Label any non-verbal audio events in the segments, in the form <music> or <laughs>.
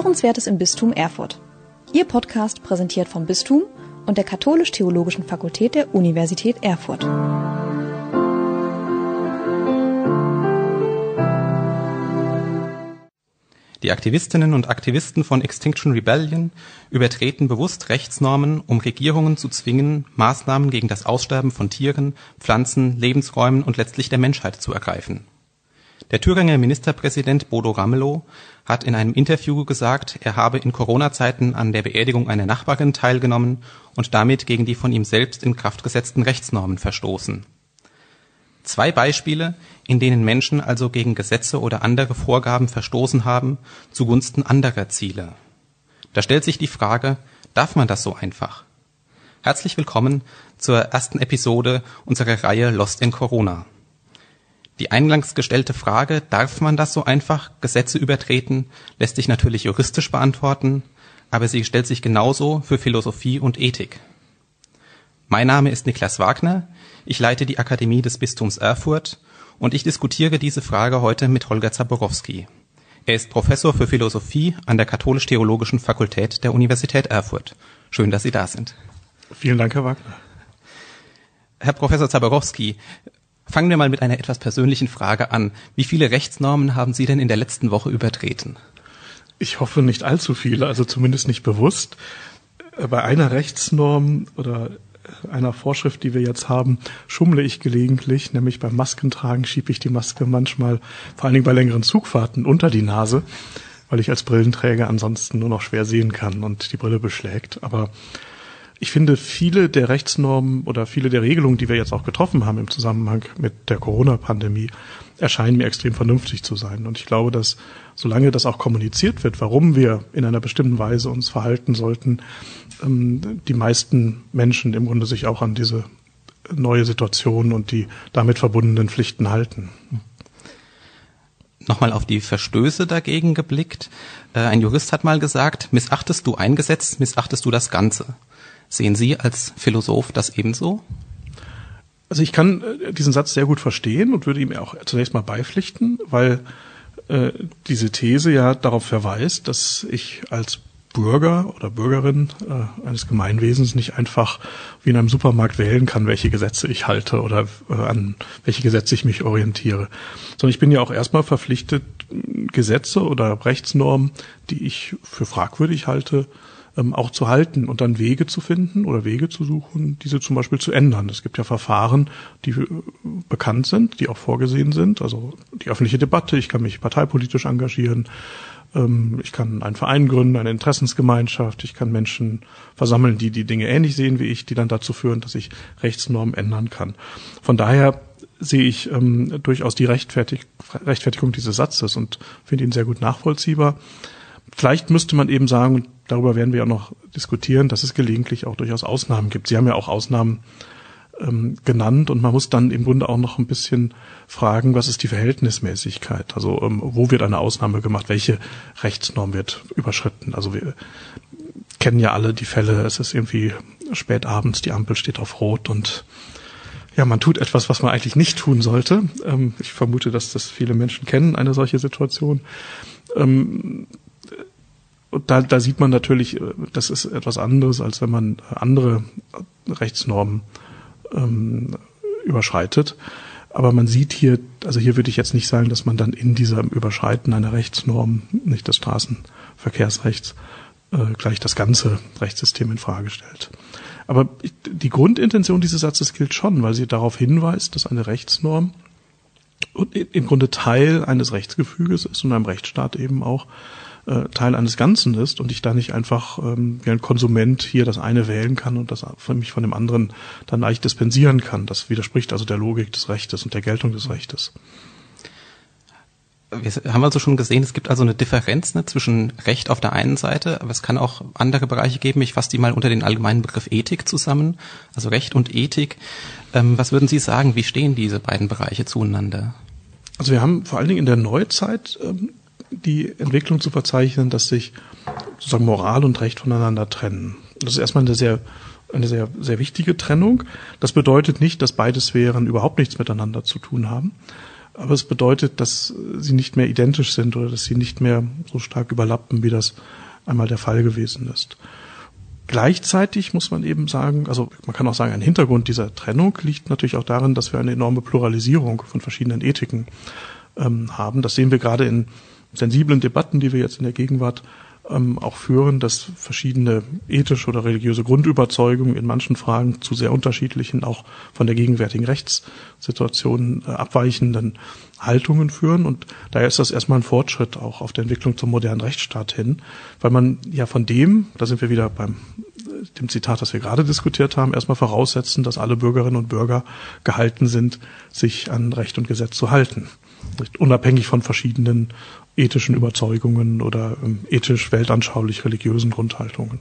Hörenswertes im Bistum Erfurt. Ihr Podcast präsentiert vom Bistum und der Katholisch-Theologischen Fakultät der Universität Erfurt. Die Aktivistinnen und Aktivisten von Extinction Rebellion übertreten bewusst Rechtsnormen, um Regierungen zu zwingen, Maßnahmen gegen das Aussterben von Tieren, Pflanzen, Lebensräumen und letztlich der Menschheit zu ergreifen. Der Thüringer Ministerpräsident Bodo Ramelow hat in einem Interview gesagt, er habe in Corona-Zeiten an der Beerdigung einer Nachbarin teilgenommen und damit gegen die von ihm selbst in Kraft gesetzten Rechtsnormen verstoßen. Zwei Beispiele, in denen Menschen also gegen Gesetze oder andere Vorgaben verstoßen haben, zugunsten anderer Ziele. Da stellt sich die Frage, darf man das so einfach? Herzlich willkommen zur ersten Episode unserer Reihe Lost in Corona. Die eingangs gestellte Frage, darf man das so einfach, Gesetze übertreten, lässt sich natürlich juristisch beantworten, aber sie stellt sich genauso für Philosophie und Ethik. Mein Name ist Niklas Wagner, ich leite die Akademie des Bistums Erfurt und ich diskutiere diese Frage heute mit Holger Zaborowski. Er ist Professor für Philosophie an der Katholisch-Theologischen Fakultät der Universität Erfurt. Schön, dass Sie da sind. Vielen Dank, Herr Wagner. Herr Professor Zaborowski, Fangen wir mal mit einer etwas persönlichen Frage an. Wie viele Rechtsnormen haben Sie denn in der letzten Woche übertreten? Ich hoffe nicht allzu viele, also zumindest nicht bewusst. Bei einer Rechtsnorm oder einer Vorschrift, die wir jetzt haben, schummle ich gelegentlich, nämlich beim Maskentragen schiebe ich die Maske manchmal, vor allen Dingen bei längeren Zugfahrten, unter die Nase, weil ich als Brillenträger ansonsten nur noch schwer sehen kann und die Brille beschlägt. Aber ich finde, viele der Rechtsnormen oder viele der Regelungen, die wir jetzt auch getroffen haben im Zusammenhang mit der Corona-Pandemie, erscheinen mir extrem vernünftig zu sein. Und ich glaube, dass solange das auch kommuniziert wird, warum wir in einer bestimmten Weise uns verhalten sollten, ähm, die meisten Menschen im Grunde sich auch an diese neue Situation und die damit verbundenen Pflichten halten. Nochmal auf die Verstöße dagegen geblickt. Äh, ein Jurist hat mal gesagt, missachtest du ein Gesetz, missachtest du das Ganze. Sehen Sie als Philosoph das ebenso? Also ich kann äh, diesen Satz sehr gut verstehen und würde ihm auch zunächst mal beipflichten, weil äh, diese These ja darauf verweist, dass ich als Bürger oder Bürgerin äh, eines Gemeinwesens nicht einfach wie in einem Supermarkt wählen kann, welche Gesetze ich halte oder äh, an welche Gesetze ich mich orientiere, sondern ich bin ja auch erstmal verpflichtet, Gesetze oder Rechtsnormen, die ich für fragwürdig halte, ähm, auch zu halten und dann Wege zu finden oder Wege zu suchen, diese zum Beispiel zu ändern. Es gibt ja Verfahren, die äh, bekannt sind, die auch vorgesehen sind. Also die öffentliche Debatte, ich kann mich parteipolitisch engagieren, ähm, ich kann einen Verein gründen, eine Interessensgemeinschaft, ich kann Menschen versammeln, die die Dinge ähnlich sehen wie ich, die dann dazu führen, dass ich Rechtsnormen ändern kann. Von daher sehe ich ähm, durchaus die Rechtfertig Rechtfertigung dieses Satzes und finde ihn sehr gut nachvollziehbar. Vielleicht müsste man eben sagen, darüber werden wir ja noch diskutieren, dass es gelegentlich auch durchaus Ausnahmen gibt. Sie haben ja auch Ausnahmen ähm, genannt und man muss dann im Grunde auch noch ein bisschen fragen, was ist die Verhältnismäßigkeit? Also ähm, wo wird eine Ausnahme gemacht? Welche Rechtsnorm wird überschritten? Also wir kennen ja alle die Fälle, es ist irgendwie spät abends, die Ampel steht auf Rot und ja, man tut etwas, was man eigentlich nicht tun sollte. Ähm, ich vermute, dass das viele Menschen kennen, eine solche Situation. Und da, da sieht man natürlich, äh, das ist etwas anderes, als wenn man andere Rechtsnormen ähm, überschreitet. Aber man sieht hier, also hier würde ich jetzt nicht sagen, dass man dann in dieser Überschreiten einer Rechtsnorm, nicht des Straßenverkehrsrechts, äh, gleich das ganze Rechtssystem in Frage stellt. Aber die Grundintention dieses Satzes gilt schon, weil sie darauf hinweist, dass eine Rechtsnorm im Grunde Teil eines Rechtsgefüges ist und einem Rechtsstaat eben auch äh, Teil eines Ganzen ist und ich da nicht einfach ähm, wie ein Konsument hier das eine wählen kann und das für mich von dem anderen dann leicht dispensieren kann. Das widerspricht also der Logik des Rechtes und der Geltung des Rechtes. Wir haben also schon gesehen, es gibt also eine Differenz ne, zwischen Recht auf der einen Seite, aber es kann auch andere Bereiche geben. Ich fasse die mal unter den allgemeinen Begriff Ethik zusammen. Also Recht und Ethik. Ähm, was würden Sie sagen, wie stehen diese beiden Bereiche zueinander? Also wir haben vor allen Dingen in der Neuzeit ähm, die Entwicklung zu verzeichnen, dass sich sozusagen Moral und Recht voneinander trennen. Das ist erstmal eine sehr eine sehr, sehr wichtige Trennung. Das bedeutet nicht, dass beide Sphären überhaupt nichts miteinander zu tun haben. aber es bedeutet, dass sie nicht mehr identisch sind oder dass sie nicht mehr so stark überlappen, wie das einmal der Fall gewesen ist. Gleichzeitig muss man eben sagen, also man kann auch sagen, ein Hintergrund dieser Trennung liegt natürlich auch darin, dass wir eine enorme Pluralisierung von verschiedenen Ethiken ähm, haben. Das sehen wir gerade in sensiblen Debatten, die wir jetzt in der Gegenwart ähm, auch führen, dass verschiedene ethische oder religiöse Grundüberzeugungen in manchen Fragen zu sehr unterschiedlichen, auch von der gegenwärtigen Rechtssituation äh, abweichenden Haltungen führen. Und daher ist das erstmal ein Fortschritt auch auf der Entwicklung zum modernen Rechtsstaat hin, weil man ja von dem, da sind wir wieder beim äh, dem Zitat, das wir gerade diskutiert haben, erstmal voraussetzen, dass alle Bürgerinnen und Bürger gehalten sind, sich an Recht und Gesetz zu halten. Unabhängig von verschiedenen ethischen Überzeugungen oder ähm, ethisch weltanschaulich religiösen Grundhaltungen.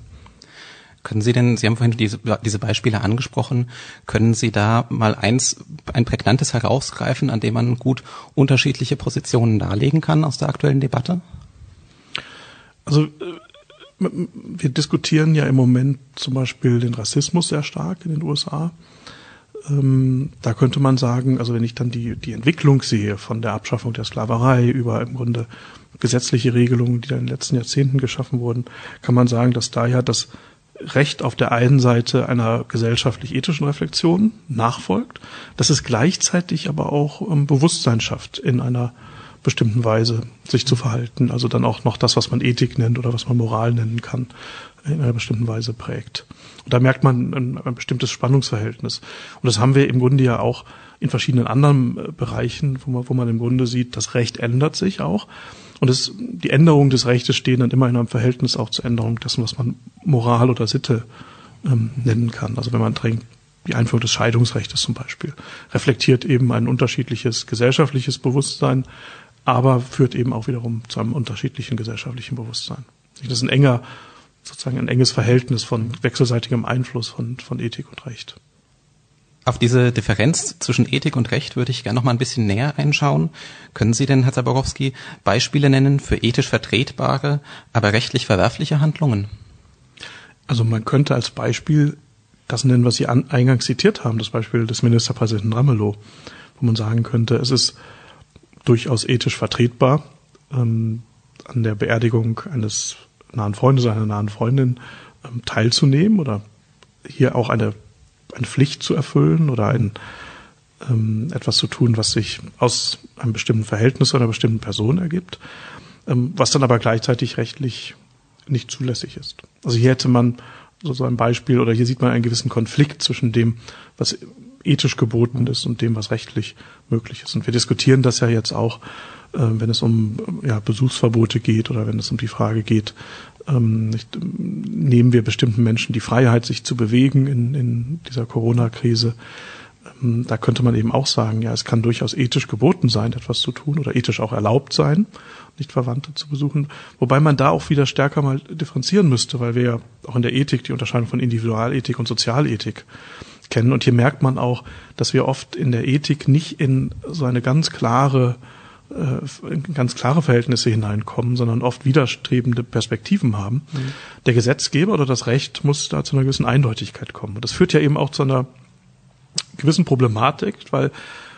Können Sie denn, Sie haben vorhin diese, diese Beispiele angesprochen, können Sie da mal eins, ein prägnantes herausgreifen, an dem man gut unterschiedliche Positionen darlegen kann aus der aktuellen Debatte? Also äh, wir diskutieren ja im Moment zum Beispiel den Rassismus sehr stark in den USA. Ähm, da könnte man sagen, also wenn ich dann die, die Entwicklung sehe von der Abschaffung der Sklaverei über im Grunde gesetzliche Regelungen, die da in den letzten Jahrzehnten geschaffen wurden, kann man sagen, dass da ja das Recht auf der einen Seite einer gesellschaftlich-ethischen Reflexion nachfolgt, dass es gleichzeitig aber auch ähm, Bewusstsein schafft, in einer bestimmten Weise sich zu verhalten, also dann auch noch das, was man Ethik nennt oder was man Moral nennen kann, in einer bestimmten Weise prägt. Und da merkt man ein, ein bestimmtes Spannungsverhältnis. Und das haben wir im Grunde ja auch in verschiedenen anderen äh, Bereichen, wo man, wo man im Grunde sieht, das Recht ändert sich auch. Und es, die Änderungen des Rechtes stehen dann immer in einem Verhältnis auch zur Änderung dessen, was man Moral oder Sitte ähm, nennen kann. Also wenn man drängt, die Einführung des Scheidungsrechts zum Beispiel reflektiert eben ein unterschiedliches gesellschaftliches Bewusstsein, aber führt eben auch wiederum zu einem unterschiedlichen gesellschaftlichen Bewusstsein. Das ist ein enger sozusagen ein enges Verhältnis von wechselseitigem Einfluss von, von Ethik und Recht. Auf diese Differenz zwischen Ethik und Recht würde ich gerne noch mal ein bisschen näher einschauen. Können Sie denn, Herr Zaborowski, Beispiele nennen für ethisch vertretbare, aber rechtlich verwerfliche Handlungen? Also man könnte als Beispiel das nennen, was Sie an, eingangs zitiert haben, das Beispiel des Ministerpräsidenten Ramelow, wo man sagen könnte, es ist durchaus ethisch vertretbar, ähm, an der Beerdigung eines nahen Freundes, einer nahen Freundin ähm, teilzunehmen oder hier auch eine, eine Pflicht zu erfüllen oder ein, ähm, etwas zu tun, was sich aus einem bestimmten Verhältnis einer bestimmten Person ergibt, ähm, was dann aber gleichzeitig rechtlich nicht zulässig ist. Also hier hätte man so ein Beispiel oder hier sieht man einen gewissen Konflikt zwischen dem, was ethisch geboten ist und dem, was rechtlich möglich ist. Und wir diskutieren das ja jetzt auch wenn es um ja, Besuchsverbote geht oder wenn es um die Frage geht, ähm, nicht, nehmen wir bestimmten Menschen die Freiheit, sich zu bewegen in, in dieser Corona-Krise. Ähm, da könnte man eben auch sagen, ja, es kann durchaus ethisch geboten sein, etwas zu tun oder ethisch auch erlaubt sein, nicht Verwandte zu besuchen. Wobei man da auch wieder stärker mal differenzieren müsste, weil wir ja auch in der Ethik die Unterscheidung von Individualethik und Sozialethik kennen. Und hier merkt man auch, dass wir oft in der Ethik nicht in so eine ganz klare äh, ganz klare Verhältnisse hineinkommen, sondern oft widerstrebende Perspektiven haben. Mhm. Der Gesetzgeber oder das Recht muss da zu einer gewissen Eindeutigkeit kommen. Und das führt ja eben auch zu einer gewissen Problematik, weil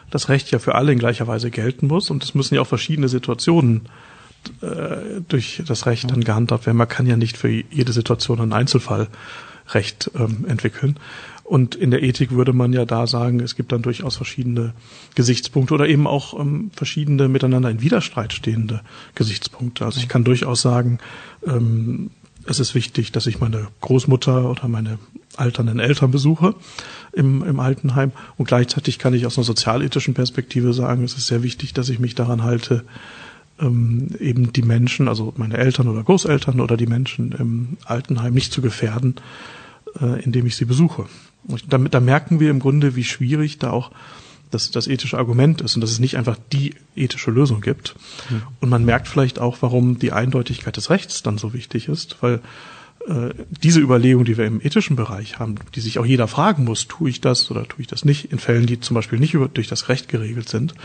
das Recht ja für alle in gleicher Weise gelten muss und es müssen ja auch verschiedene Situationen äh, durch das Recht dann gehandhabt werden. Man kann ja nicht für jede Situation ein Einzelfallrecht ähm, entwickeln. Und in der Ethik würde man ja da sagen, es gibt dann durchaus verschiedene Gesichtspunkte oder eben auch ähm, verschiedene miteinander in Widerstreit stehende Gesichtspunkte. Also ich kann durchaus sagen, ähm, es ist wichtig, dass ich meine Großmutter oder meine alternden Eltern besuche im, im Altenheim. Und gleichzeitig kann ich aus einer sozialethischen Perspektive sagen, es ist sehr wichtig, dass ich mich daran halte, ähm, eben die Menschen, also meine Eltern oder Großeltern oder die Menschen im Altenheim nicht zu gefährden, äh, indem ich sie besuche. Und damit, da merken wir im Grunde, wie schwierig da auch das, das ethische Argument ist und dass es nicht einfach die ethische Lösung gibt. Mhm. Und man merkt vielleicht auch, warum die Eindeutigkeit des Rechts dann so wichtig ist, weil äh, diese Überlegung, die wir im ethischen Bereich haben, die sich auch jeder fragen muss, tue ich das oder tue ich das nicht, in Fällen, die zum Beispiel nicht über, durch das Recht geregelt sind,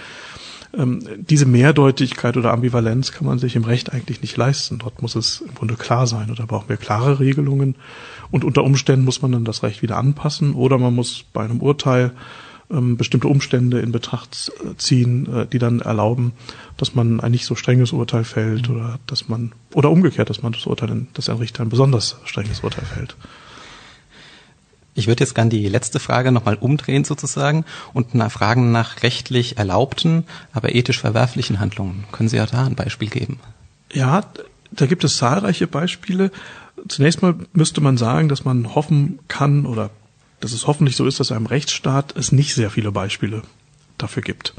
diese Mehrdeutigkeit oder Ambivalenz kann man sich im Recht eigentlich nicht leisten. Dort muss es im Grunde klar sein oder brauchen wir klare Regelungen und unter Umständen muss man dann das Recht wieder anpassen oder man muss bei einem Urteil ähm, bestimmte Umstände in Betracht ziehen, äh, die dann erlauben, dass man ein nicht so strenges Urteil fällt mhm. oder dass man oder umgekehrt, dass man das Urteil, dass ein Richter ein besonders strenges Urteil fällt. Ich würde jetzt gern die letzte Frage nochmal umdrehen sozusagen und nach fragen nach rechtlich erlaubten, aber ethisch verwerflichen Handlungen. Können Sie ja da ein Beispiel geben? Ja, da gibt es zahlreiche Beispiele. Zunächst mal müsste man sagen, dass man hoffen kann oder dass es hoffentlich so ist, dass einem Rechtsstaat es nicht sehr viele Beispiele dafür gibt.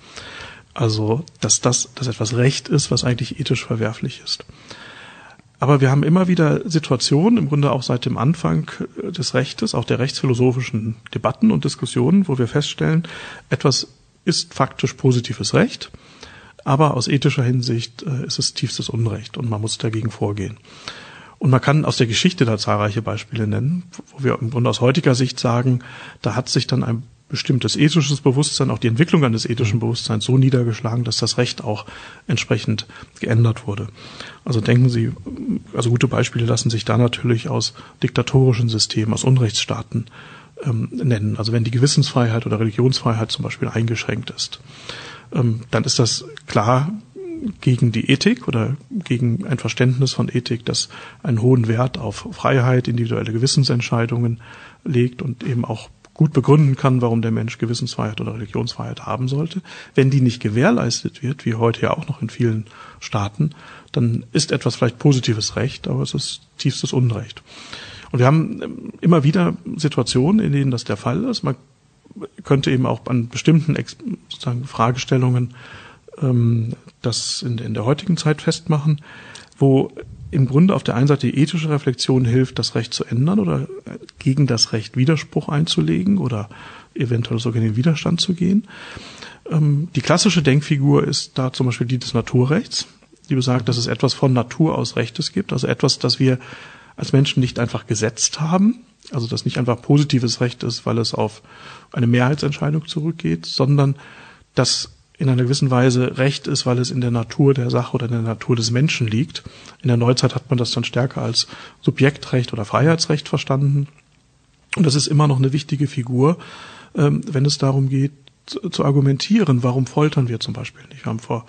Also, dass das, dass etwas Recht ist, was eigentlich ethisch verwerflich ist. Aber wir haben immer wieder Situationen, im Grunde auch seit dem Anfang äh, des Rechtes, auch der rechtsphilosophischen Debatten und Diskussionen, wo wir feststellen, etwas ist faktisch positives Recht, aber aus ethischer Hinsicht äh, ist es tiefstes Unrecht und man muss dagegen vorgehen. Und man kann aus der Geschichte da zahlreiche Beispiele nennen, wo wir im Grunde aus heutiger Sicht sagen, da hat sich dann ein bestimmtes ethisches Bewusstsein, auch die Entwicklung eines ethischen Bewusstseins so niedergeschlagen, dass das Recht auch entsprechend geändert wurde. Also denken Sie, also gute Beispiele lassen sich da natürlich aus diktatorischen Systemen, aus Unrechtsstaaten ähm, nennen. Also wenn die Gewissensfreiheit oder Religionsfreiheit zum Beispiel eingeschränkt ist, ähm, dann ist das klar gegen die Ethik oder gegen ein Verständnis von Ethik, das einen hohen Wert auf Freiheit, individuelle Gewissensentscheidungen legt und eben auch gut begründen kann, warum der Mensch Gewissensfreiheit oder Religionsfreiheit haben sollte. Wenn die nicht gewährleistet wird, wie heute ja auch noch in vielen Staaten, dann ist etwas vielleicht positives Recht, aber es ist tiefstes Unrecht. Und wir haben ähm, immer wieder Situationen, in denen das der Fall ist. Man könnte eben auch an bestimmten sozusagen Fragestellungen ähm, das in, in der heutigen Zeit festmachen, wo im Grunde auf der einen Seite die ethische Reflexion hilft, das Recht zu ändern oder gegen das Recht Widerspruch einzulegen oder eventuell sogar in den Widerstand zu gehen. Ähm, die klassische Denkfigur ist da zum Beispiel die des Naturrechts, die besagt, dass es etwas von Natur aus Rechtes gibt, also etwas, das wir als Menschen nicht einfach gesetzt haben, also das nicht einfach positives Recht ist, weil es auf eine Mehrheitsentscheidung zurückgeht, sondern das in einer gewissen Weise Recht ist, weil es in der Natur der Sache oder in der Natur des Menschen liegt. In der Neuzeit hat man das dann stärker als Subjektrecht oder Freiheitsrecht verstanden. Und das ist immer noch eine wichtige Figur, ähm, wenn es darum geht, zu argumentieren, warum foltern wir zum Beispiel nicht. Wir haben vor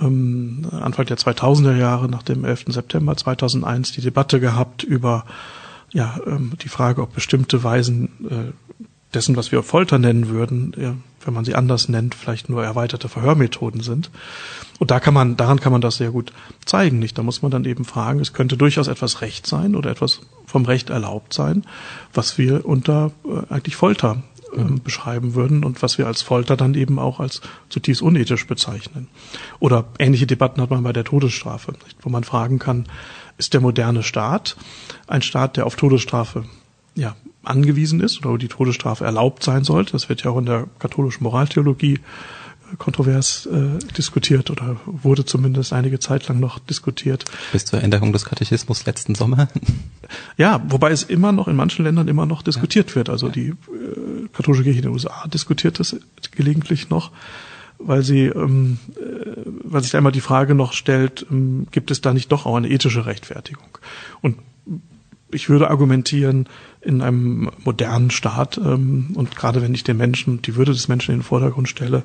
ähm, Anfang der 2000er Jahre, nach dem 11. September 2001, die Debatte gehabt über ja, ähm, die Frage, ob bestimmte Weisen äh, dessen, was wir Folter nennen würden, wenn man sie anders nennt, vielleicht nur erweiterte Verhörmethoden sind. Und da kann man, daran kann man das sehr gut zeigen, nicht? Da muss man dann eben fragen, es könnte durchaus etwas Recht sein oder etwas vom Recht erlaubt sein, was wir unter äh, eigentlich Folter äh, beschreiben würden und was wir als Folter dann eben auch als zutiefst unethisch bezeichnen. Oder ähnliche Debatten hat man bei der Todesstrafe, nicht? wo man fragen kann, ist der moderne Staat ein Staat, der auf Todesstrafe ja, angewiesen ist oder wo die Todesstrafe erlaubt sein sollte. Das wird ja auch in der katholischen Moraltheologie äh, kontrovers äh, diskutiert oder wurde zumindest einige Zeit lang noch diskutiert. Bis zur Änderung des Katechismus letzten Sommer. Ja, wobei es immer noch in manchen Ländern immer noch diskutiert ja. wird. Also ja. die äh, katholische Kirche in den USA diskutiert das gelegentlich noch, weil sie, ähm, äh, weil sich da immer die Frage noch stellt, ähm, gibt es da nicht doch auch eine ethische Rechtfertigung? Und ich würde argumentieren, in einem modernen Staat ähm, und gerade wenn ich den Menschen, die Würde des Menschen in den Vordergrund stelle,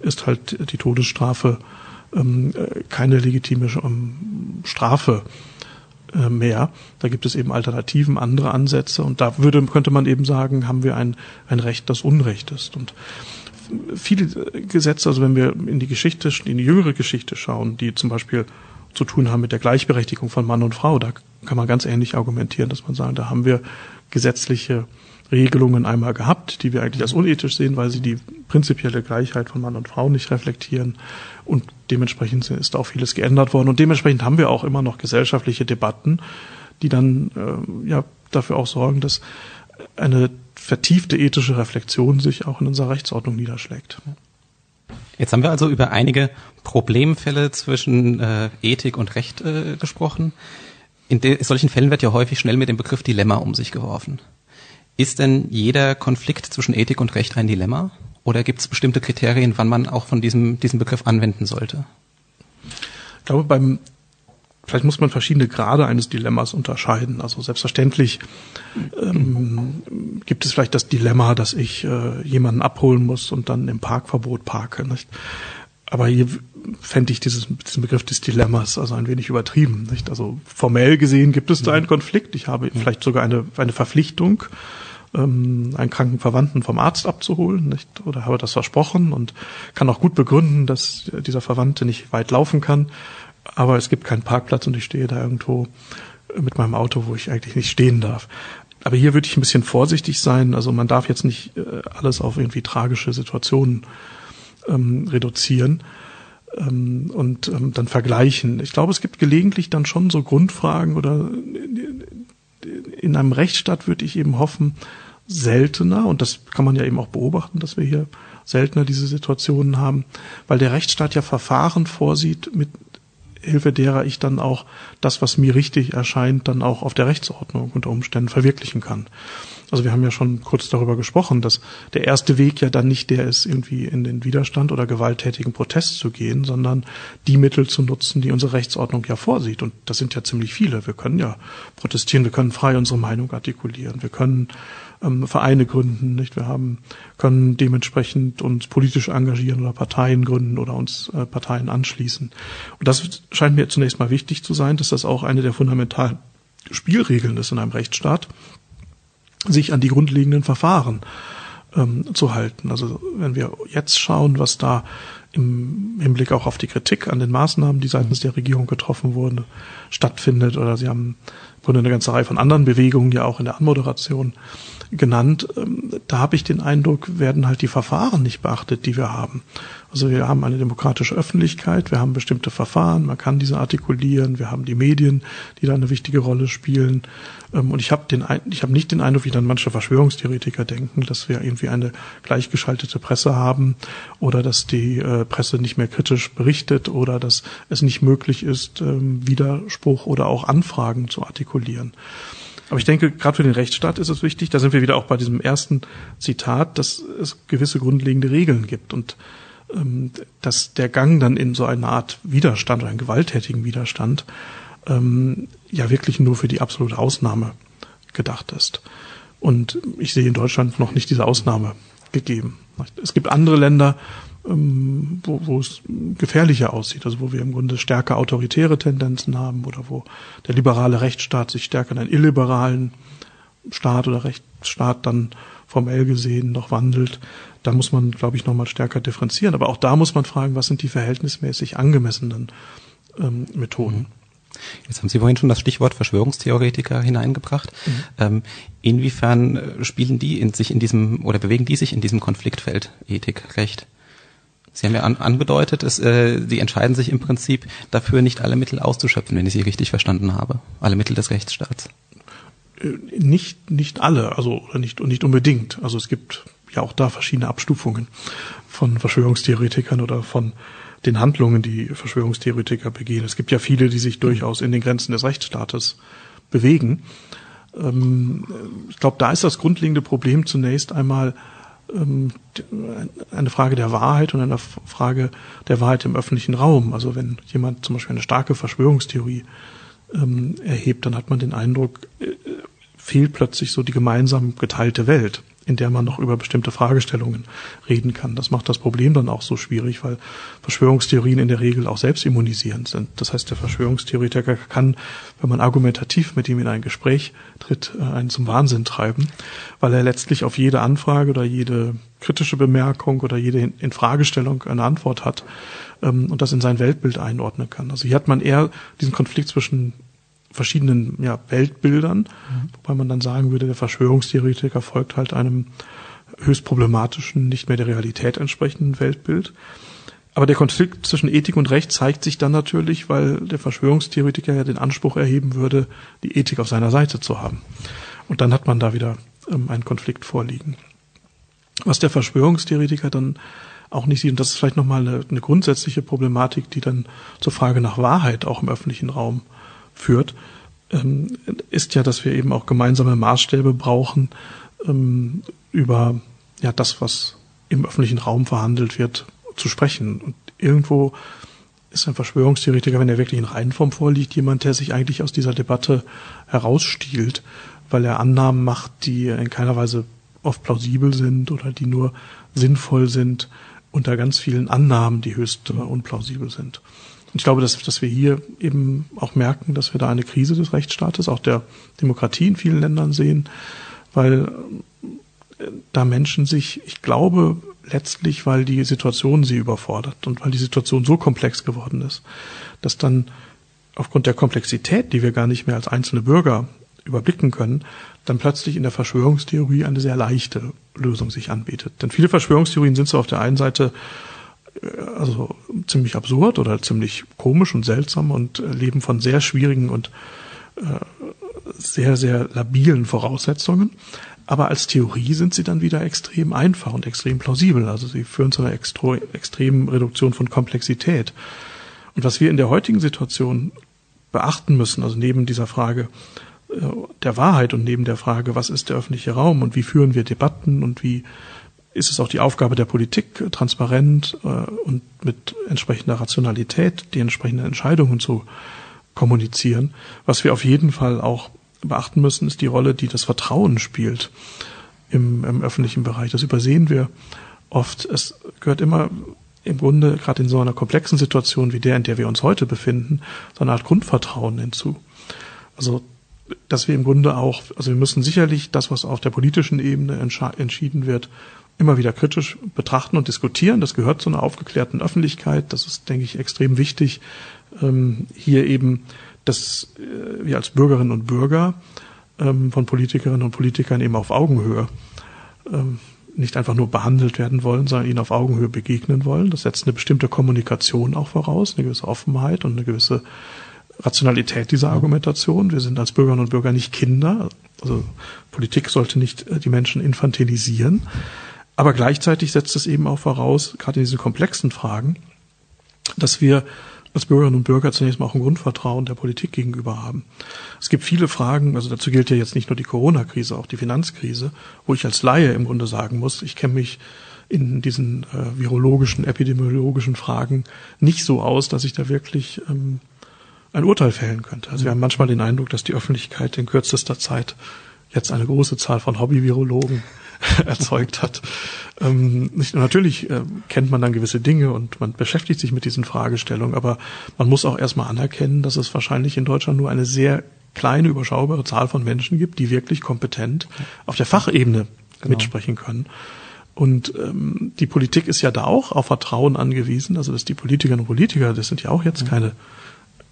ist halt die Todesstrafe ähm, äh, keine legitime ähm, Strafe äh, mehr. Da gibt es eben Alternativen, andere Ansätze und da würde, könnte man eben sagen, haben wir ein, ein Recht, das Unrecht ist. Und viele Gesetze, also wenn wir in die Geschichte, in die jüngere Geschichte schauen, die zum Beispiel zu tun haben mit der Gleichberechtigung von Mann und Frau, da kann man ganz ähnlich argumentieren, dass man sagen, da haben wir gesetzliche Regelungen einmal gehabt, die wir eigentlich als unethisch sehen, weil sie die prinzipielle Gleichheit von Mann und Frau nicht reflektieren. Und dementsprechend ist auch vieles geändert worden. Und dementsprechend haben wir auch immer noch gesellschaftliche Debatten, die dann äh, ja dafür auch sorgen, dass eine vertiefte ethische Reflexion sich auch in unserer Rechtsordnung niederschlägt. Jetzt haben wir also über einige Problemfälle zwischen äh, Ethik und Recht äh, gesprochen. In solchen Fällen wird ja häufig schnell mit dem Begriff Dilemma um sich geworfen. Ist denn jeder Konflikt zwischen Ethik und Recht ein Dilemma? Oder gibt es bestimmte Kriterien, wann man auch von diesem, diesem Begriff anwenden sollte? Ich glaube, beim vielleicht muss man verschiedene Grade eines Dilemmas unterscheiden. Also selbstverständlich ähm, gibt es vielleicht das Dilemma, dass ich äh, jemanden abholen muss und dann im Parkverbot parke. Nicht? Aber hier fände ich dieses, diesen Begriff des Dilemmas also ein wenig übertrieben. Nicht? Also formell gesehen gibt es da einen Konflikt. Ich habe vielleicht sogar eine, eine Verpflichtung, ähm, einen kranken Verwandten vom Arzt abzuholen, nicht? oder habe das versprochen und kann auch gut begründen, dass dieser Verwandte nicht weit laufen kann aber es gibt keinen Parkplatz und ich stehe da irgendwo mit meinem Auto, wo ich eigentlich nicht stehen darf. Aber hier würde ich ein bisschen vorsichtig sein. Also man darf jetzt nicht äh, alles auf irgendwie tragische Situationen ähm, reduzieren ähm, und ähm, dann vergleichen. Ich glaube, es gibt gelegentlich dann schon so Grundfragen oder in einem Rechtsstaat würde ich eben hoffen, seltener, und das kann man ja eben auch beobachten, dass wir hier seltener diese Situationen haben, weil der Rechtsstaat ja Verfahren vorsieht, mit Hilfe derer ich dann auch das, was mir richtig erscheint, dann auch auf der Rechtsordnung unter Umständen verwirklichen kann. Also wir haben ja schon kurz darüber gesprochen, dass der erste Weg ja dann nicht der ist, irgendwie in den Widerstand oder gewalttätigen Protest zu gehen, sondern die Mittel zu nutzen, die unsere Rechtsordnung ja vorsieht. Und das sind ja ziemlich viele. Wir können ja protestieren, wir können frei unsere Meinung artikulieren, wir können ähm, Vereine gründen, nicht? Wir haben, können dementsprechend uns politisch engagieren oder Parteien gründen oder uns äh, Parteien anschließen. Und das scheint mir zunächst mal wichtig zu sein, dass das auch eine der fundamentalen Spielregeln ist in einem Rechtsstaat, sich an die grundlegenden Verfahren ähm, zu halten. Also wenn wir jetzt schauen, was da im Hinblick auch auf die Kritik an den Maßnahmen, die seitens der Regierung getroffen wurden, stattfindet, oder Sie haben Grunde eine ganze Reihe von anderen Bewegungen ja auch in der Anmoderation genannt. Ähm, da habe ich den Eindruck, werden halt die Verfahren nicht beachtet, die wir haben. Also wir haben eine demokratische Öffentlichkeit, wir haben bestimmte Verfahren, man kann diese artikulieren, wir haben die Medien, die da eine wichtige Rolle spielen. Ähm, und ich habe den, ich habe nicht den Eindruck, wie dann manche Verschwörungstheoretiker denken, dass wir irgendwie eine gleichgeschaltete Presse haben oder dass die äh, Presse nicht mehr kritisch berichtet oder dass es nicht möglich ist, ähm, Widerspruch oder auch Anfragen zu artikulieren. Aber ich denke, gerade für den Rechtsstaat ist es wichtig, da sind wir wieder auch bei diesem ersten Zitat, dass es gewisse grundlegende Regeln gibt und ähm, dass der Gang dann in so eine Art Widerstand oder einen gewalttätigen Widerstand ähm, ja wirklich nur für die absolute Ausnahme gedacht ist. Und ich sehe in Deutschland noch nicht diese Ausnahme gegeben. Es gibt andere Länder, ähm, wo, wo es gefährlicher aussieht, also wo wir im Grunde stärker autoritäre Tendenzen haben oder wo der liberale Rechtsstaat sich stärker in einen illiberalen Staat oder Rechtsstaat dann formell gesehen noch wandelt. Da muss man, glaube ich, nochmal stärker differenzieren. Aber auch da muss man fragen, was sind die verhältnismäßig angemessenen ähm, Methoden. Jetzt haben Sie vorhin schon das Stichwort Verschwörungstheoretiker hineingebracht. Mhm. Ähm, inwiefern äh, spielen die in sich in diesem oder bewegen die sich in diesem Konfliktfeld Ethik, Recht? Sie haben ja an, angedeutet, es, äh, Sie entscheiden sich im Prinzip dafür, nicht alle Mittel auszuschöpfen, wenn ich Sie richtig verstanden habe. Alle Mittel des Rechtsstaats. Äh, nicht, nicht alle, also nicht, nicht unbedingt. Also es gibt ja auch da verschiedene Abstufungen von Verschwörungstheoretikern oder von den Handlungen, die Verschwörungstheoretiker begehen. Es gibt ja viele, die sich durchaus in den Grenzen des Rechtsstaates bewegen. Ähm, ich glaube, da ist das grundlegende Problem zunächst einmal, eine Frage der Wahrheit und eine Frage der Wahrheit im öffentlichen Raum. Also wenn jemand zum Beispiel eine starke Verschwörungstheorie ähm, erhebt, dann hat man den Eindruck, äh, fehlt plötzlich so die gemeinsam geteilte Welt in der man noch über bestimmte Fragestellungen reden kann. Das macht das Problem dann auch so schwierig, weil Verschwörungstheorien in der Regel auch selbst immunisierend sind. Das heißt, der Verschwörungstheoretiker kann, wenn man argumentativ mit ihm in ein Gespräch tritt, äh, einen zum Wahnsinn treiben, weil er letztlich auf jede Anfrage oder jede kritische Bemerkung oder jede Infragestellung eine Antwort hat ähm, und das in sein Weltbild einordnen kann. Also hier hat man eher diesen Konflikt zwischen verschiedenen ja, Weltbildern, mhm. wobei man dann sagen würde, der Verschwörungstheoretiker folgt halt einem höchst problematischen, nicht mehr der Realität entsprechenden Weltbild. Aber der Konflikt zwischen Ethik und Recht zeigt sich dann natürlich, weil der Verschwörungstheoretiker ja den Anspruch erheben würde, die Ethik auf seiner Seite zu haben. Und dann hat man da wieder ähm, einen Konflikt vorliegen. Was der Verschwörungstheoretiker dann auch nicht sieht, und das ist vielleicht nochmal eine, eine grundsätzliche Problematik, die dann zur Frage nach Wahrheit auch im öffentlichen Raum führt, ähm, ist ja, dass wir eben auch gemeinsame Maßstäbe brauchen ähm, über ja das, was im öffentlichen Raum verhandelt wird, zu sprechen. Und irgendwo ist ein Verschwörungstheoretiker, wenn er wirklich in Reihenform vorliegt, jemand, der sich eigentlich aus dieser Debatte herausstiehlt, weil er Annahmen macht, die in keiner Weise oft plausibel sind oder die nur sinnvoll sind unter ganz vielen Annahmen, die höchst äh, unplausibel sind. Ich glaube, dass, dass wir hier eben auch merken, dass wir da eine Krise des Rechtsstaates, auch der Demokratie in vielen Ländern sehen, weil äh, da Menschen sich, ich glaube, letztlich, weil die Situation sie überfordert und weil die Situation so komplex geworden ist, dass dann aufgrund der Komplexität, die wir gar nicht mehr als einzelne Bürger überblicken können, dann plötzlich in der Verschwörungstheorie eine sehr leichte Lösung sich anbietet. Denn viele Verschwörungstheorien sind so auf der einen Seite also ziemlich absurd oder ziemlich komisch und seltsam und äh, leben von sehr schwierigen und äh, sehr, sehr labilen Voraussetzungen. Aber als Theorie sind sie dann wieder extrem einfach und extrem plausibel. Also sie führen zu einer extremen Reduktion von Komplexität. Und was wir in der heutigen Situation beachten müssen, also neben dieser Frage äh, der Wahrheit und neben der Frage, was ist der öffentliche Raum und wie führen wir Debatten und wie ist es auch die Aufgabe der Politik, transparent äh, und mit entsprechender Rationalität die entsprechenden Entscheidungen zu kommunizieren. Was wir auf jeden Fall auch beachten müssen, ist die Rolle, die das Vertrauen spielt im, im öffentlichen Bereich. Das übersehen wir oft. Es gehört immer im Grunde, gerade in so einer komplexen Situation wie der, in der wir uns heute befinden, so eine Art Grundvertrauen hinzu. Also, dass wir im Grunde auch, also wir müssen sicherlich das, was auf der politischen Ebene entschieden wird, immer wieder kritisch betrachten und diskutieren. Das gehört zu einer aufgeklärten Öffentlichkeit. Das ist, denke ich, extrem wichtig, ähm, hier eben dass äh, wir als Bürgerinnen und Bürger ähm, von Politikerinnen und Politikern eben auf Augenhöhe ähm, nicht einfach nur behandelt werden wollen, sondern ihnen auf Augenhöhe begegnen wollen. Das setzt eine bestimmte Kommunikation auch voraus, eine gewisse Offenheit und eine gewisse Rationalität dieser Argumentation. Wir sind als Bürgerinnen und Bürger nicht Kinder. Also Politik sollte nicht äh, die Menschen infantilisieren. Aber gleichzeitig setzt es eben auch voraus, gerade in diesen komplexen Fragen, dass wir als Bürgerinnen und Bürger zunächst mal auch ein Grundvertrauen der Politik gegenüber haben. Es gibt viele Fragen, also dazu gilt ja jetzt nicht nur die Corona-Krise, auch die Finanzkrise, wo ich als Laie im Grunde sagen muss, ich kenne mich in diesen äh, virologischen, epidemiologischen Fragen nicht so aus, dass ich da wirklich ähm, ein Urteil fällen könnte. Also wir haben manchmal den Eindruck, dass die Öffentlichkeit in kürzester Zeit jetzt eine große Zahl von Hobby-Virologen <laughs> erzeugt hat. Ähm, nicht, natürlich äh, kennt man dann gewisse Dinge und man beschäftigt sich mit diesen Fragestellungen, aber man muss auch erstmal anerkennen, dass es wahrscheinlich in Deutschland nur eine sehr kleine, überschaubare Zahl von Menschen gibt, die wirklich kompetent auf der Fachebene genau. mitsprechen können. Und ähm, die Politik ist ja da auch auf Vertrauen angewiesen, also dass die Politikerinnen und Politiker, das sind ja auch jetzt mhm. keine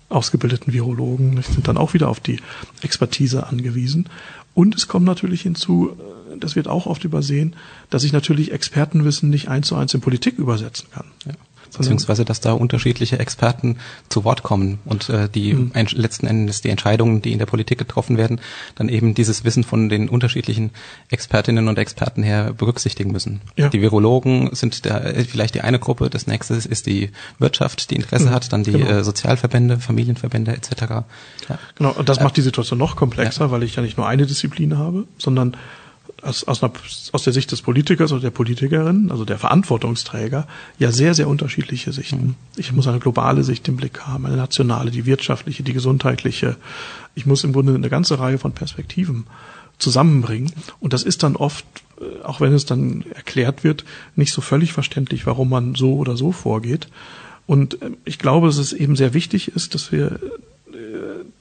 ausgebildeten Virologen, sind dann auch wieder auf die Expertise angewiesen. Und es kommt natürlich hinzu, äh, das wird auch oft übersehen, dass ich natürlich Expertenwissen nicht eins zu eins in Politik übersetzen kann. Ja. Beziehungsweise, dass da unterschiedliche Experten zu Wort kommen und äh, die mhm. letzten Endes die Entscheidungen, die in der Politik getroffen werden, dann eben dieses Wissen von den unterschiedlichen Expertinnen und Experten her berücksichtigen müssen. Ja. Die Virologen sind da äh, vielleicht die eine Gruppe, das nächste ist die Wirtschaft, die Interesse mhm. hat, dann die genau. äh, Sozialverbände, Familienverbände etc. Ja. Genau, und das macht die Situation noch komplexer, ja. weil ich ja nicht nur eine Disziplin habe, sondern aus, aus, einer, aus der Sicht des Politikers oder der Politikerin, also der Verantwortungsträger, ja sehr, sehr unterschiedliche Sichten. Mhm. Ich muss eine globale Sicht im Blick haben, eine nationale, die wirtschaftliche, die gesundheitliche. Ich muss im Grunde eine ganze Reihe von Perspektiven zusammenbringen. Und das ist dann oft, äh, auch wenn es dann erklärt wird, nicht so völlig verständlich, warum man so oder so vorgeht. Und äh, ich glaube, dass es eben sehr wichtig ist, dass wir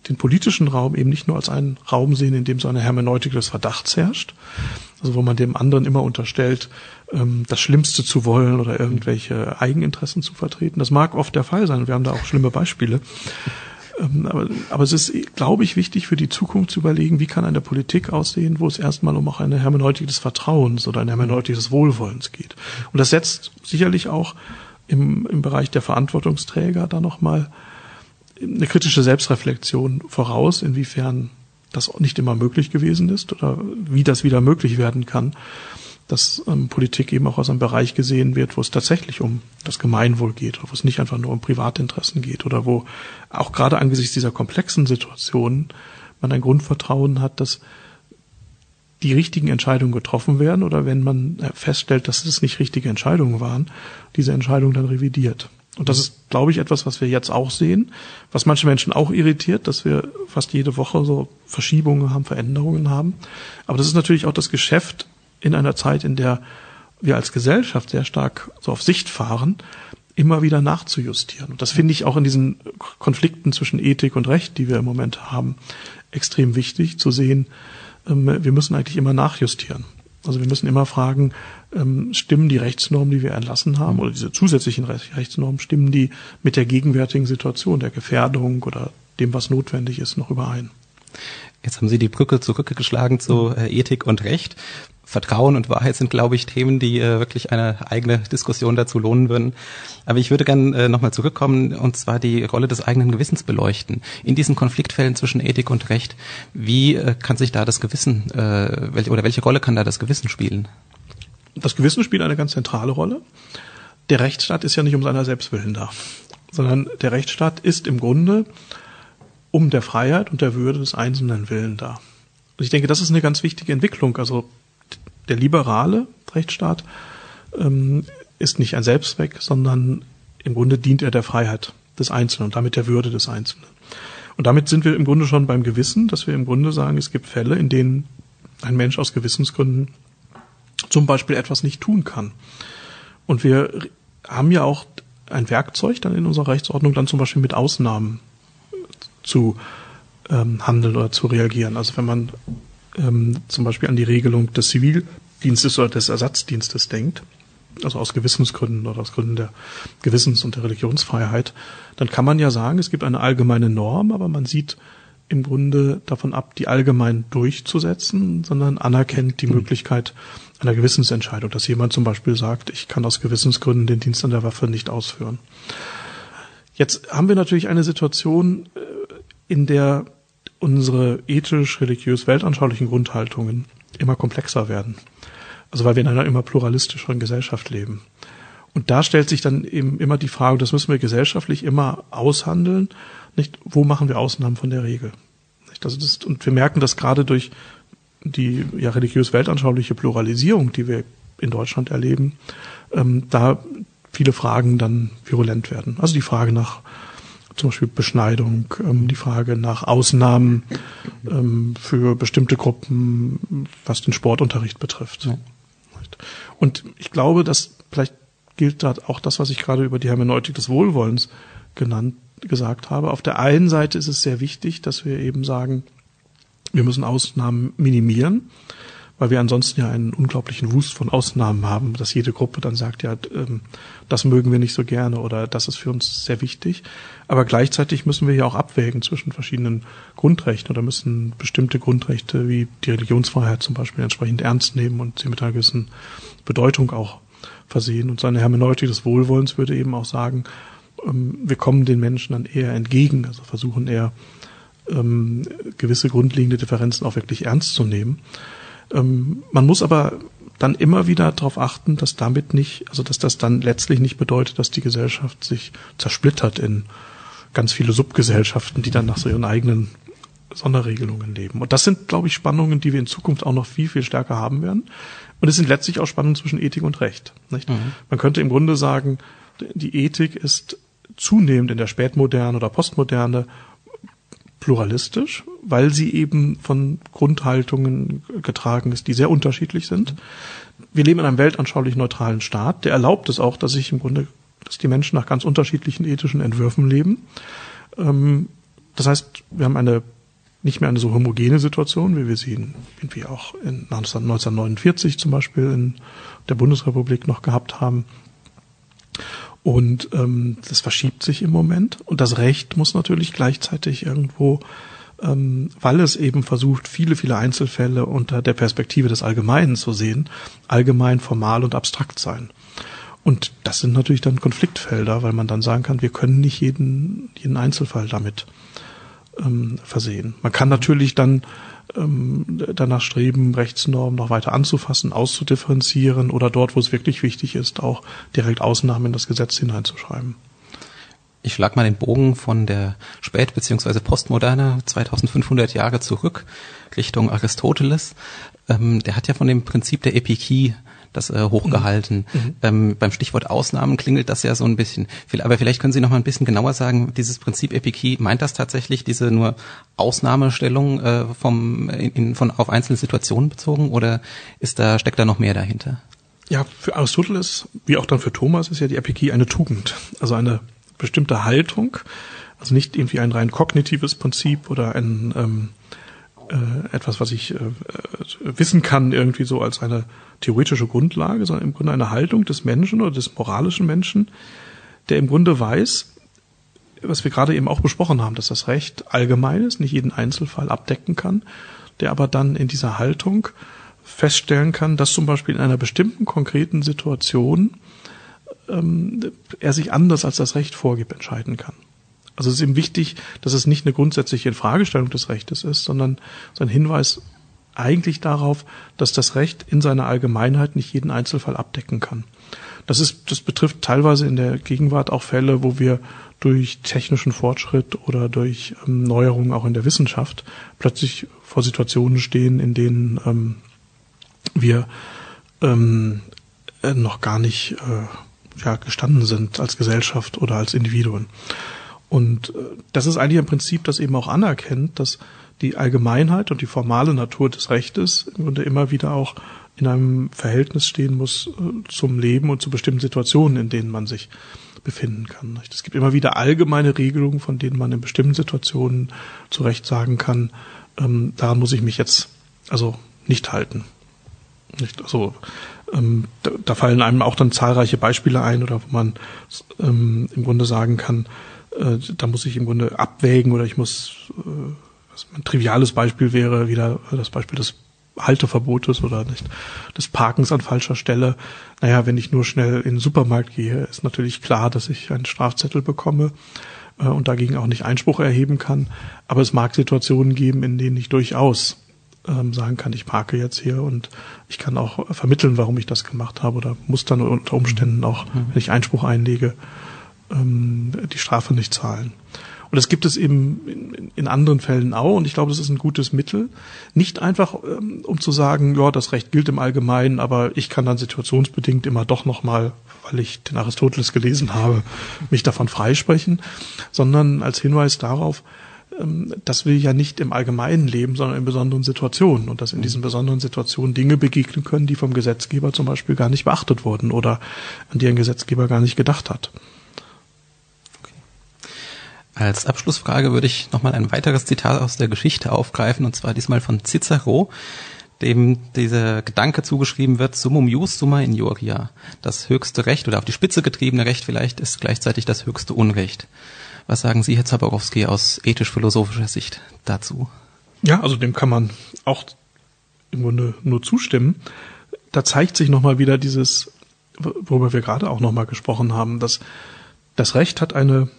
den politischen Raum eben nicht nur als einen Raum sehen, in dem so eine Hermeneutik des Verdachts herrscht, also wo man dem anderen immer unterstellt, ähm, das Schlimmste zu wollen oder irgendwelche Eigeninteressen zu vertreten. Das mag oft der Fall sein. Wir haben da auch schlimme Beispiele. Ähm, aber, aber es ist, glaube ich, wichtig für die Zukunft zu überlegen, wie kann eine Politik aussehen, wo es erstmal um auch eine Hermeneutik des Vertrauens oder eine Hermeneutik des Wohlwollens geht. Und das setzt sicherlich auch im, im Bereich der Verantwortungsträger da nochmal eine kritische Selbstreflexion voraus, inwiefern das nicht immer möglich gewesen ist oder wie das wieder möglich werden kann, dass ähm, Politik eben auch aus einem Bereich gesehen wird, wo es tatsächlich um das Gemeinwohl geht wo es nicht einfach nur um Privatinteressen geht oder wo auch gerade angesichts dieser komplexen Situationen man ein Grundvertrauen hat, dass die richtigen Entscheidungen getroffen werden oder wenn man feststellt, dass es nicht richtige Entscheidungen waren, diese Entscheidung dann revidiert. Und das ist, glaube ich, etwas, was wir jetzt auch sehen, was manche Menschen auch irritiert, dass wir fast jede Woche so Verschiebungen haben, Veränderungen haben. Aber das ist natürlich auch das Geschäft in einer Zeit, in der wir als Gesellschaft sehr stark so auf Sicht fahren, immer wieder nachzujustieren. Und das finde ich auch in diesen Konflikten zwischen Ethik und Recht, die wir im Moment haben, extrem wichtig zu sehen. Ähm, wir müssen eigentlich immer nachjustieren. Also wir müssen immer fragen, ähm, stimmen die Rechtsnormen, die wir erlassen haben, oder diese zusätzlichen Rechtsnormen, stimmen die mit der gegenwärtigen Situation, der Gefährdung oder dem, was notwendig ist, noch überein? Jetzt haben Sie die Brücke zurückgeschlagen zu äh, Ethik und Recht. Vertrauen und Wahrheit sind, glaube ich, Themen, die äh, wirklich eine eigene Diskussion dazu lohnen würden. Aber ich würde gerne äh, nochmal zurückkommen, und zwar die Rolle des eigenen Gewissens beleuchten. In diesen Konfliktfällen zwischen Ethik und Recht, wie äh, kann sich da das Gewissen, äh, welche, oder welche Rolle kann da das Gewissen spielen? Das Gewissen spielt eine ganz zentrale Rolle. Der Rechtsstaat ist ja nicht um seiner Selbstwillen da, sondern der Rechtsstaat ist im Grunde um der Freiheit und der Würde des Einzelnen willen da. Und ich denke, das ist eine ganz wichtige Entwicklung. Also der liberale Rechtsstaat ähm, ist nicht ein Selbstzweck, sondern im Grunde dient er der Freiheit des Einzelnen und damit der Würde des Einzelnen. Und damit sind wir im Grunde schon beim Gewissen, dass wir im Grunde sagen, es gibt Fälle, in denen ein Mensch aus Gewissensgründen zum Beispiel etwas nicht tun kann. Und wir haben ja auch ein Werkzeug dann in unserer Rechtsordnung, dann zum Beispiel mit Ausnahmen zu ähm, handeln oder zu reagieren. Also wenn man ähm, zum Beispiel an die Regelung des Zivildienstes oder des Ersatzdienstes denkt, also aus Gewissensgründen oder aus Gründen der Gewissens- und der Religionsfreiheit, dann kann man ja sagen, es gibt eine allgemeine Norm, aber man sieht im Grunde davon ab, die allgemein durchzusetzen, sondern anerkennt die mhm. Möglichkeit einer Gewissensentscheidung, dass jemand zum Beispiel sagt, ich kann aus Gewissensgründen den Dienst an der Waffe nicht ausführen. Jetzt haben wir natürlich eine Situation, äh, in der unsere ethisch-religiös weltanschaulichen Grundhaltungen immer komplexer werden. Also weil wir in einer immer pluralistischeren Gesellschaft leben. Und da stellt sich dann eben immer die Frage, das müssen wir gesellschaftlich immer aushandeln, nicht, wo machen wir Ausnahmen von der Regel? Nicht, also das, und wir merken das gerade durch die ja religiös weltanschauliche Pluralisierung, die wir in Deutschland erleben, ähm, da viele Fragen dann virulent werden. Also die Frage nach zum Beispiel Beschneidung, ähm, die Frage nach Ausnahmen ähm, für bestimmte Gruppen, was den Sportunterricht betrifft. Ja. Und ich glaube, dass vielleicht gilt da auch das, was ich gerade über die Hermeneutik des Wohlwollens genannt, gesagt habe. Auf der einen Seite ist es sehr wichtig, dass wir eben sagen, wir müssen Ausnahmen minimieren weil wir ansonsten ja einen unglaublichen Wust von Ausnahmen haben, dass jede Gruppe dann sagt, ja, ähm, das mögen wir nicht so gerne oder das ist für uns sehr wichtig. Aber gleichzeitig müssen wir ja auch abwägen zwischen verschiedenen Grundrechten oder müssen bestimmte Grundrechte wie die Religionsfreiheit zum Beispiel entsprechend ernst nehmen und sie mit einer gewissen Bedeutung auch versehen. Und seine Hermeneutik des Wohlwollens würde eben auch sagen, ähm, wir kommen den Menschen dann eher entgegen, also versuchen eher ähm, gewisse grundlegende Differenzen auch wirklich ernst zu nehmen. Ähm, man muss aber dann immer wieder darauf achten, dass damit nicht, also dass das dann letztlich nicht bedeutet, dass die Gesellschaft sich zersplittert in ganz viele Subgesellschaften, die dann nach so ihren eigenen Sonderregelungen leben. Und das sind, glaube ich, Spannungen, die wir in Zukunft auch noch viel, viel stärker haben werden. Und es sind letztlich auch Spannungen zwischen Ethik und Recht. Nicht? Mhm. Man könnte im Grunde sagen, die Ethik ist zunehmend in der Spätmoderne oder Postmoderne pluralistisch, weil sie eben von Grundhaltungen getragen ist, die sehr unterschiedlich sind. Wir leben in einem weltanschaulich neutralen Staat, der erlaubt es auch, dass sich im Grunde, dass die Menschen nach ganz unterschiedlichen ethischen Entwürfen leben. Ähm, das heißt, wir haben eine nicht mehr eine so homogene Situation, wie wir sie in, wie auch in 1949 zum Beispiel in der Bundesrepublik noch gehabt haben. Und ähm, das verschiebt sich im Moment. Und das Recht muss natürlich gleichzeitig irgendwo, ähm, weil es eben versucht, viele, viele Einzelfälle unter der Perspektive des Allgemeinen zu sehen, allgemein, formal und abstrakt sein. Und das sind natürlich dann Konfliktfelder, weil man dann sagen kann, wir können nicht jeden, jeden Einzelfall damit ähm, versehen. Man kann natürlich dann ähm, danach streben, Rechtsnormen noch weiter anzufassen, auszudifferenzieren oder dort, wo es wirklich wichtig ist, auch direkt Ausnahmen in das Gesetz hineinzuschreiben. Ich schlag mal den Bogen von der Spät- bzw. Postmoderne 2500 Jahre zurück Richtung Aristoteles. Ähm, der hat ja von dem Prinzip der Epikie das äh, hochgehalten. Mhm. Ähm, beim Stichwort Ausnahmen klingelt das ja so ein bisschen. Aber vielleicht können Sie noch mal ein bisschen genauer sagen, dieses Prinzip Epikie, meint das tatsächlich diese nur Ausnahmestellung äh, vom, in, von, auf einzelne Situationen bezogen oder ist da, steckt da noch mehr dahinter? Ja, für Aristoteles, wie auch dann für Thomas, ist ja die Epikie eine Tugend, also eine bestimmte Haltung, also nicht irgendwie ein rein kognitives Prinzip oder ein ähm, äh, etwas, was ich äh, äh, wissen kann, irgendwie so als eine theoretische Grundlage, sondern im Grunde eine Haltung des Menschen oder des moralischen Menschen, der im Grunde weiß, was wir gerade eben auch besprochen haben, dass das Recht allgemein ist, nicht jeden Einzelfall abdecken kann, der aber dann in dieser Haltung feststellen kann, dass zum Beispiel in einer bestimmten konkreten Situation ähm, er sich anders als das Recht vorgibt entscheiden kann. Also es ist ihm wichtig, dass es nicht eine grundsätzliche Infragestellung des Rechtes ist, sondern sein Hinweis eigentlich darauf, dass das Recht in seiner Allgemeinheit nicht jeden Einzelfall abdecken kann. Das ist, das betrifft teilweise in der Gegenwart auch Fälle, wo wir durch technischen Fortschritt oder durch ähm, Neuerungen auch in der Wissenschaft plötzlich vor Situationen stehen, in denen ähm, wir ähm, äh, noch gar nicht äh, ja, gestanden sind als Gesellschaft oder als Individuen. Und äh, das ist eigentlich ein Prinzip, das eben auch anerkennt, dass die Allgemeinheit und die formale Natur des Rechtes im Grunde immer wieder auch in einem Verhältnis stehen muss äh, zum Leben und zu bestimmten Situationen, in denen man sich befinden kann. Es gibt immer wieder allgemeine Regelungen, von denen man in bestimmten Situationen zu Recht sagen kann, ähm, daran muss ich mich jetzt also nicht halten. Nicht, also ähm, da, da, fallen einem auch dann zahlreiche Beispiele ein, oder wo man ähm, im Grunde sagen kann, äh, da muss ich im Grunde abwägen oder ich muss, äh, ein triviales Beispiel wäre wieder das Beispiel des Halteverbotes oder nicht des Parkens an falscher Stelle. Naja, wenn ich nur schnell in den Supermarkt gehe, ist natürlich klar, dass ich einen Strafzettel bekomme äh, und dagegen auch nicht Einspruch erheben kann. Aber es mag Situationen geben, in denen ich durchaus ähm, sagen kann, ich parke jetzt hier und ich kann auch vermitteln, warum ich das gemacht habe oder muss dann unter Umständen auch, mhm. wenn ich Einspruch einlege, ähm, die Strafe nicht zahlen. Und das gibt es eben in, in, anderen Fällen auch. Und ich glaube, das ist ein gutes Mittel. Nicht einfach, ähm, um zu sagen, ja, das Recht gilt im Allgemeinen, aber ich kann dann situationsbedingt immer doch nochmal, weil ich den Aristoteles gelesen habe, mich davon freisprechen, sondern als Hinweis darauf, ähm, dass wir ja nicht im Allgemeinen leben, sondern in besonderen Situationen und dass in diesen besonderen Situationen Dinge begegnen können, die vom Gesetzgeber zum Beispiel gar nicht beachtet wurden oder an die ein Gesetzgeber gar nicht gedacht hat. Als Abschlussfrage würde ich nochmal ein weiteres Zitat aus der Geschichte aufgreifen, und zwar diesmal von Cicero, dem dieser Gedanke zugeschrieben wird, summum jus summa injuria. Das höchste Recht oder auf die Spitze getriebene Recht vielleicht ist gleichzeitig das höchste Unrecht. Was sagen Sie, Herr Zaborowski, aus ethisch-philosophischer Sicht dazu? Ja, also dem kann man auch im Grunde nur zustimmen. Da zeigt sich nochmal wieder dieses, worüber wir gerade auch nochmal gesprochen haben, dass das Recht hat eine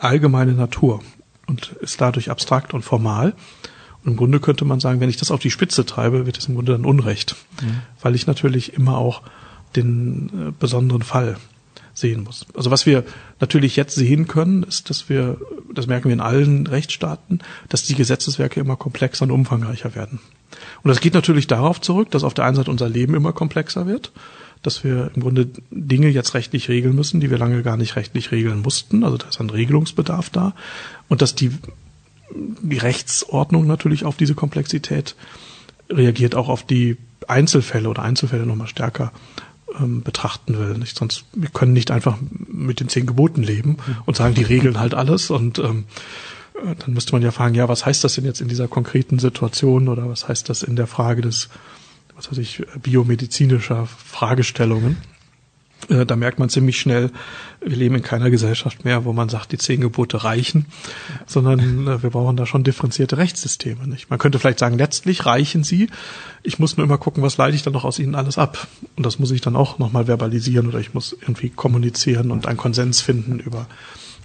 allgemeine Natur und ist dadurch abstrakt und formal. Und im Grunde könnte man sagen, wenn ich das auf die Spitze treibe, wird es im Grunde dann Unrecht, mhm. weil ich natürlich immer auch den äh, besonderen Fall sehen muss. Also was wir natürlich jetzt sehen können, ist, dass wir, das merken wir in allen Rechtsstaaten, dass die Gesetzeswerke immer komplexer und umfangreicher werden. Und das geht natürlich darauf zurück, dass auf der einen Seite unser Leben immer komplexer wird dass wir im Grunde Dinge jetzt rechtlich regeln müssen, die wir lange gar nicht rechtlich regeln mussten. Also da ist ein Regelungsbedarf da. Und dass die, die Rechtsordnung natürlich auf diese Komplexität reagiert, auch auf die Einzelfälle oder Einzelfälle nochmal stärker ähm, betrachten will. Nicht? Sonst, wir können nicht einfach mit den zehn Geboten leben und sagen, die regeln halt alles und ähm, dann müsste man ja fragen, ja, was heißt das denn jetzt in dieser konkreten Situation oder was heißt das in der Frage des was weiß ich, biomedizinischer Fragestellungen. Äh, da merkt man ziemlich schnell, wir leben in keiner Gesellschaft mehr, wo man sagt, die zehn Gebote reichen, sondern äh, wir brauchen da schon differenzierte Rechtssysteme. Nicht? Man könnte vielleicht sagen, letztlich reichen sie. Ich muss nur immer gucken, was leite ich dann noch aus ihnen alles ab. Und das muss ich dann auch nochmal verbalisieren oder ich muss irgendwie kommunizieren und einen Konsens finden über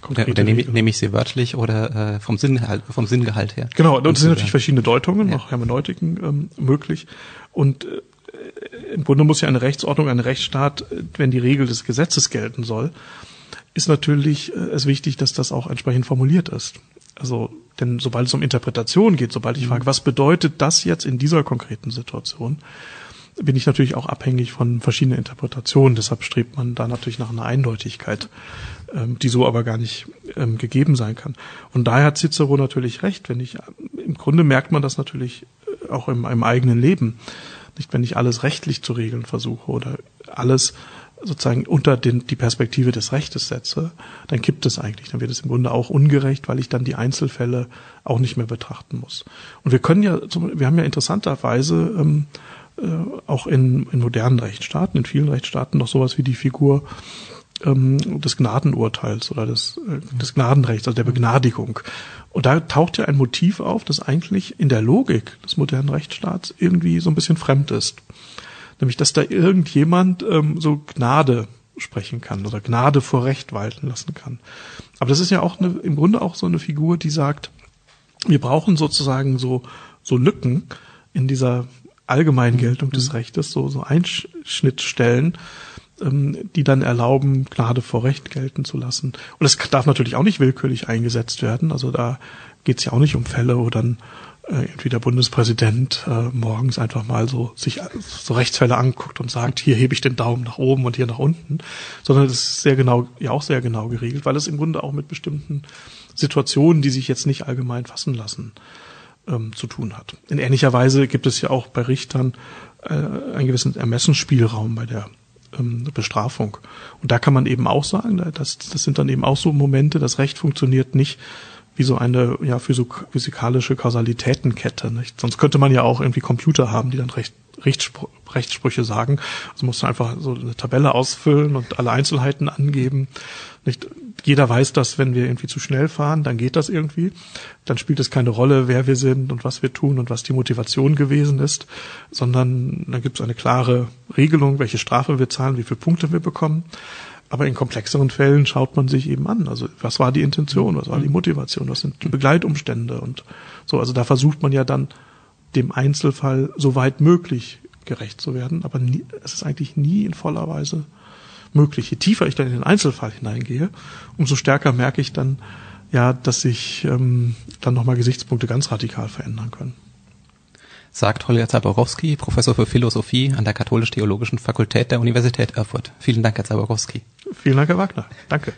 konkrete Oder nehme, nehme ich sie wörtlich oder äh, vom, Sinngehalt, vom Sinngehalt her? Genau, und es sind natürlich verschiedene Deutungen, ja. auch Hermeneutiken ähm, möglich. Und äh, im Grunde muss ja eine Rechtsordnung, ein Rechtsstaat, äh, wenn die Regel des Gesetzes gelten soll, ist natürlich äh, es wichtig, dass das auch entsprechend formuliert ist. Also, denn sobald es um Interpretation geht, sobald ich mhm. frage, was bedeutet das jetzt in dieser konkreten Situation, bin ich natürlich auch abhängig von verschiedenen Interpretationen. Deshalb strebt man da natürlich nach einer Eindeutigkeit, ähm, die so aber gar nicht ähm, gegeben sein kann. Und daher hat Cicero natürlich recht. Wenn ich im Grunde merkt man das natürlich äh, auch im, im eigenen Leben. Nicht, wenn ich alles rechtlich zu regeln versuche oder alles sozusagen unter den, die Perspektive des Rechtes setze, dann kippt es eigentlich. Dann wird es im Grunde auch ungerecht, weil ich dann die Einzelfälle auch nicht mehr betrachten muss. Und wir können ja, wir haben ja interessanterweise ähm, äh, auch in, in modernen Rechtsstaaten, in vielen Rechtsstaaten noch sowas wie die Figur ähm, des Gnadenurteils oder des, äh, des Gnadenrechts, also der Begnadigung. Und da taucht ja ein Motiv auf, das eigentlich in der Logik des modernen Rechtsstaats irgendwie so ein bisschen fremd ist. Nämlich, dass da irgendjemand ähm, so Gnade sprechen kann oder Gnade vor Recht walten lassen kann. Aber das ist ja auch eine, im Grunde auch so eine Figur, die sagt, wir brauchen sozusagen so, so Lücken in dieser allgemeinen Geltung des Rechtes, so, so Einschnittstellen, die dann erlauben, Gnade vor Recht gelten zu lassen. Und es darf natürlich auch nicht willkürlich eingesetzt werden. Also da geht es ja auch nicht um Fälle, wo dann äh, irgendwie der Bundespräsident äh, morgens einfach mal so sich so Rechtsfälle anguckt und sagt, hier hebe ich den Daumen nach oben und hier nach unten, sondern das ist sehr genau, ja auch sehr genau geregelt, weil es im Grunde auch mit bestimmten Situationen, die sich jetzt nicht allgemein fassen lassen, ähm, zu tun hat. In ähnlicher Weise gibt es ja auch bei Richtern äh, einen gewissen Ermessensspielraum bei der ähm, Bestrafung. Und da kann man eben auch sagen, das, das sind dann eben auch so Momente, das Recht funktioniert nicht wie so eine ja, physikalische Kausalitätenkette. Nicht? Sonst könnte man ja auch irgendwie Computer haben, die dann Recht, Rechtspr Rechtssprüche sagen. Also musst du einfach so eine Tabelle ausfüllen und alle Einzelheiten angeben. Nicht jeder weiß das, wenn wir irgendwie zu schnell fahren, dann geht das irgendwie. Dann spielt es keine Rolle, wer wir sind und was wir tun und was die Motivation gewesen ist, sondern dann gibt es eine klare Regelung, welche Strafe wir zahlen, wie viele Punkte wir bekommen. Aber in komplexeren Fällen schaut man sich eben an. Also was war die Intention, was war die Motivation, was sind die Begleitumstände und so. Also da versucht man ja dann dem Einzelfall so weit möglich gerecht zu werden, aber nie, es ist eigentlich nie in voller Weise möglich. Je tiefer ich dann in den Einzelfall hineingehe, umso stärker merke ich dann ja, dass sich ähm, dann nochmal Gesichtspunkte ganz radikal verändern können sagt Holger Zaborowski, Professor für Philosophie an der Katholisch-Theologischen Fakultät der Universität Erfurt. Vielen Dank, Herr Zaborowski. Vielen Dank, Herr Wagner. Danke.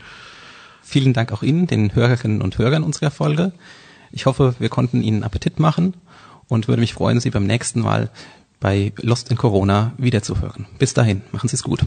Vielen Dank auch Ihnen, den Hörerinnen und Hörern unserer Folge. Ich hoffe, wir konnten Ihnen Appetit machen und würde mich freuen, Sie beim nächsten Mal bei Lost in Corona wiederzuhören. Bis dahin, machen Sie es gut.